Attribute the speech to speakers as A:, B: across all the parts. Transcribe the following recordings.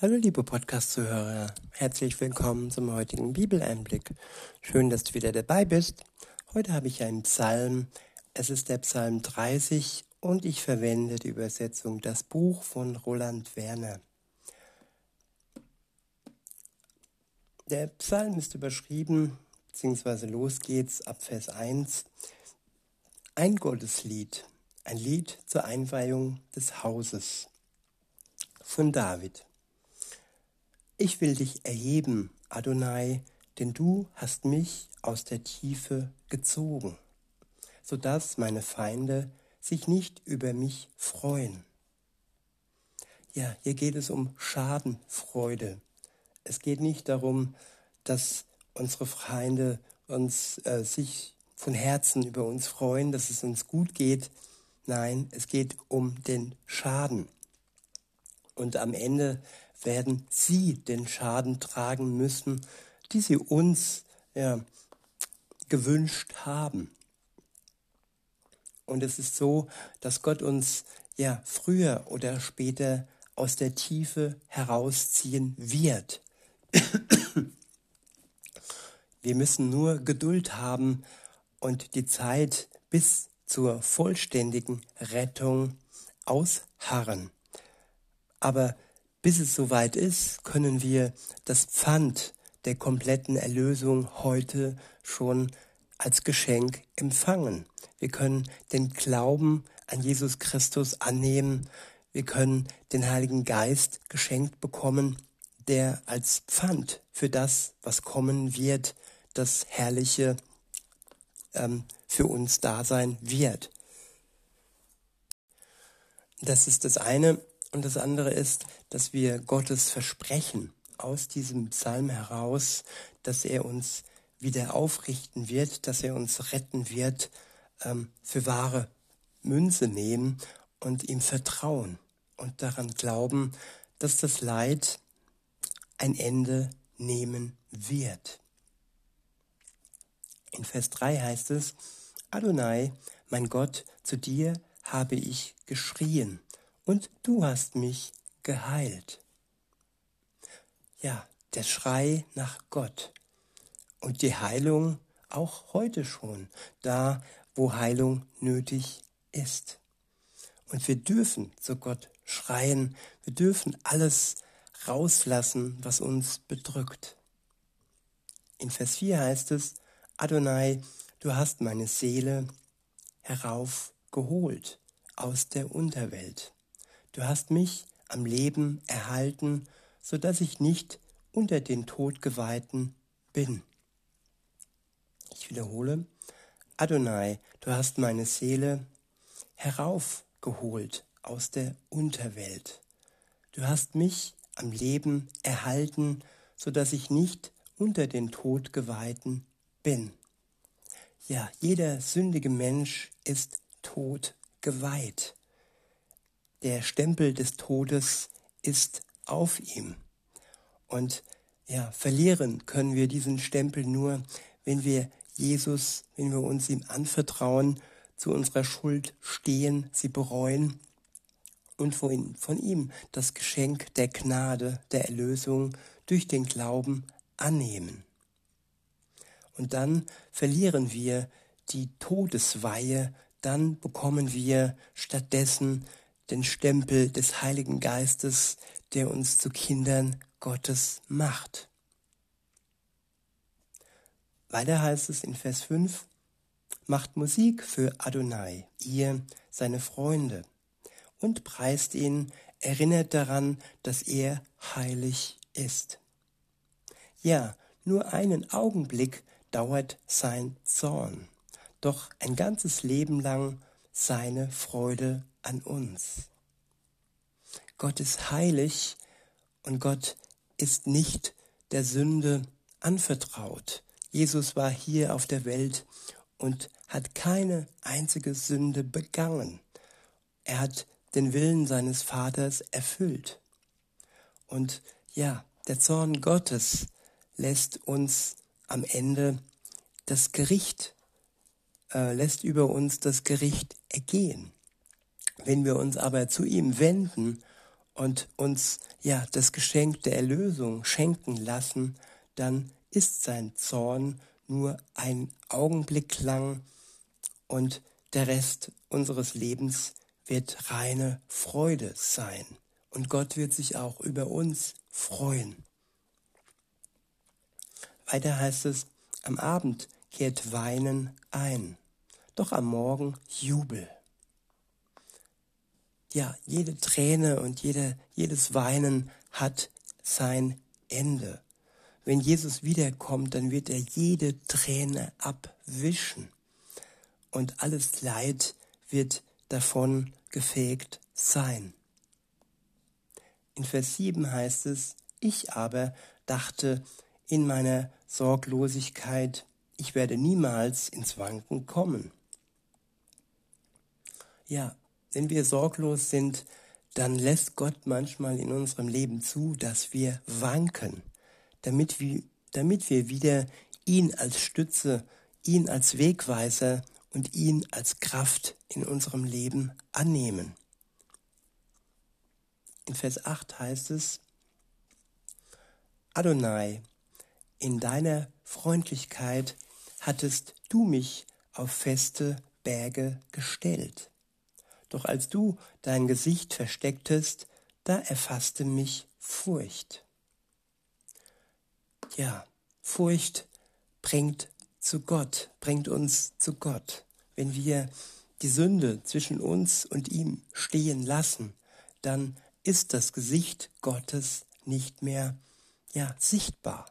A: Hallo liebe Podcast-Zuhörer, herzlich willkommen zum heutigen Bibeleinblick. Schön, dass du wieder dabei bist. Heute habe ich einen Psalm. Es ist der Psalm 30 und ich verwende die Übersetzung Das Buch von Roland Werner. Der Psalm ist überschrieben, beziehungsweise los geht's ab Vers 1. Ein Gotteslied, ein Lied zur Einweihung des Hauses von David. Ich will dich erheben, Adonai, denn du hast mich aus der Tiefe gezogen, so dass meine Feinde sich nicht über mich freuen. Ja, hier geht es um Schadenfreude. Es geht nicht darum, dass unsere Feinde uns äh, sich von Herzen über uns freuen, dass es uns gut geht. Nein, es geht um den Schaden. Und am Ende werden sie den Schaden tragen müssen, die sie uns ja, gewünscht haben. Und es ist so, dass Gott uns ja früher oder später aus der Tiefe herausziehen wird. Wir müssen nur Geduld haben und die Zeit bis zur vollständigen Rettung ausharren. Aber bis es soweit ist, können wir das Pfand der kompletten Erlösung heute schon als Geschenk empfangen. Wir können den Glauben an Jesus Christus annehmen. Wir können den Heiligen Geist geschenkt bekommen, der als Pfand für das, was kommen wird, das Herrliche ähm, für uns da sein wird. Das ist das eine. Und das andere ist, dass wir Gottes Versprechen aus diesem Psalm heraus, dass er uns wieder aufrichten wird, dass er uns retten wird, ähm, für wahre Münze nehmen und ihm vertrauen und daran glauben, dass das Leid ein Ende nehmen wird. In Vers 3 heißt es, Adonai, mein Gott, zu dir habe ich geschrien und du hast mich geheilt. Ja, der Schrei nach Gott und die Heilung auch heute schon, da wo Heilung nötig ist. Und wir dürfen zu Gott schreien, wir dürfen alles rauslassen, was uns bedrückt. In Vers 4 heißt es, Adonai, du hast meine Seele heraufgeholt aus der Unterwelt. Du hast mich am Leben erhalten, so dass ich nicht unter den Todgeweihten bin. Ich wiederhole, Adonai, du hast meine Seele heraufgeholt aus der Unterwelt. Du hast mich am Leben erhalten, so dass ich nicht unter den Todgeweihten bin. Ja, jeder sündige Mensch ist todgeweiht. Der Stempel des Todes ist auf ihm. Und ja, verlieren können wir diesen Stempel nur, wenn wir Jesus, wenn wir uns ihm anvertrauen, zu unserer Schuld stehen, sie bereuen und von, ihm das Geschenk der Gnade, der Erlösung durch den Glauben annehmen. Und dann verlieren wir die Todesweihe, dann bekommen wir stattdessen den Stempel des Heiligen Geistes, der uns zu Kindern Gottes macht. Weiter heißt es in Vers 5, macht Musik für Adonai, ihr seine Freunde, und preist ihn, erinnert daran, dass er heilig ist. Ja, nur einen Augenblick dauert sein Zorn, doch ein ganzes Leben lang seine Freude an uns. Gott ist heilig und Gott ist nicht der Sünde anvertraut. Jesus war hier auf der Welt und hat keine einzige Sünde begangen. Er hat den Willen seines Vaters erfüllt. Und ja, der Zorn Gottes lässt uns am Ende das Gericht, äh, lässt über uns das Gericht ergehen. Wenn wir uns aber zu ihm wenden und uns ja das Geschenk der Erlösung schenken lassen, dann ist sein Zorn nur ein Augenblick lang und der Rest unseres Lebens wird reine Freude sein. Und Gott wird sich auch über uns freuen. Weiter heißt es, am Abend kehrt Weinen ein, doch am Morgen Jubel. Ja, jede Träne und jede, jedes Weinen hat sein Ende. Wenn Jesus wiederkommt, dann wird er jede Träne abwischen und alles Leid wird davon gefegt sein. In Vers 7 heißt es, ich aber dachte in meiner Sorglosigkeit, ich werde niemals ins Wanken kommen. Ja, wenn wir sorglos sind, dann lässt Gott manchmal in unserem Leben zu, dass wir wanken, damit wir, damit wir wieder ihn als Stütze, ihn als Wegweiser und ihn als Kraft in unserem Leben annehmen. In Vers 8 heißt es, Adonai, in deiner Freundlichkeit hattest du mich auf feste Berge gestellt. Doch als du dein Gesicht verstecktest, da erfasste mich Furcht. Ja, Furcht bringt zu Gott, bringt uns zu Gott. Wenn wir die Sünde zwischen uns und ihm stehen lassen, dann ist das Gesicht Gottes nicht mehr ja sichtbar.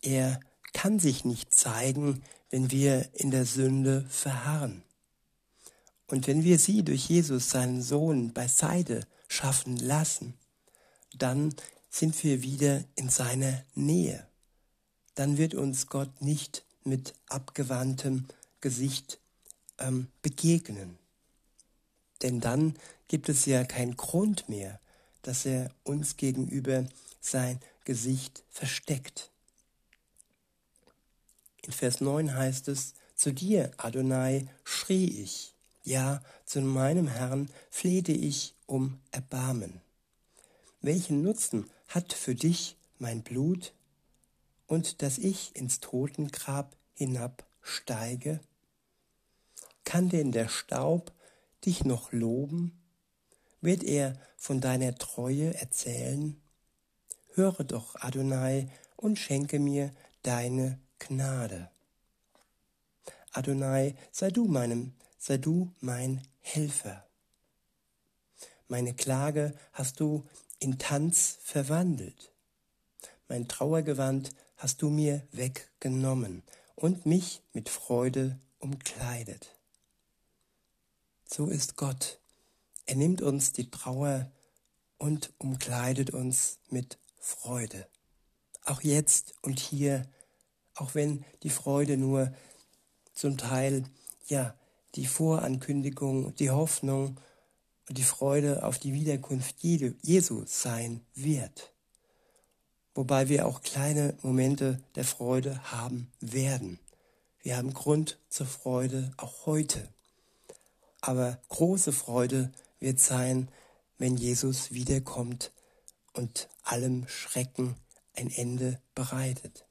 A: Er kann sich nicht zeigen, wenn wir in der Sünde verharren. Und wenn wir sie durch Jesus, seinen Sohn, beiseite schaffen lassen, dann sind wir wieder in seiner Nähe. Dann wird uns Gott nicht mit abgewandtem Gesicht ähm, begegnen. Denn dann gibt es ja keinen Grund mehr, dass er uns gegenüber sein Gesicht versteckt. In Vers 9 heißt es, zu dir, Adonai, schrie ich, ja, zu meinem Herrn flehte ich um Erbarmen. Welchen Nutzen hat für dich mein Blut und dass ich ins Totengrab hinabsteige? Kann denn der Staub dich noch loben? Wird er von deiner Treue erzählen? Höre doch, Adonai, und schenke mir deine Gnade. Adonai, sei du meinem sei du mein Helfer. Meine Klage hast du in Tanz verwandelt. Mein Trauergewand hast du mir weggenommen und mich mit Freude umkleidet. So ist Gott. Er nimmt uns die Trauer und umkleidet uns mit Freude. Auch jetzt und hier, auch wenn die Freude nur zum Teil ja die Vorankündigung, die Hoffnung und die Freude auf die Wiederkunft Jesu sein wird. Wobei wir auch kleine Momente der Freude haben werden. Wir haben Grund zur Freude auch heute. Aber große Freude wird sein, wenn Jesus wiederkommt und allem Schrecken ein Ende bereitet.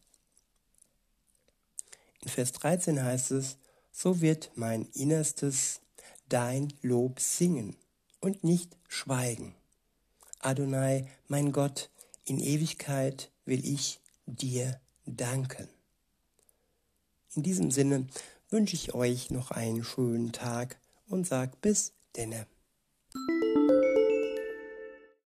A: In Vers 13 heißt es, so wird mein Innerstes dein Lob singen und nicht schweigen. Adonai, mein Gott, in Ewigkeit will ich dir danken. In diesem Sinne wünsche ich euch noch einen schönen Tag und sag bis denne.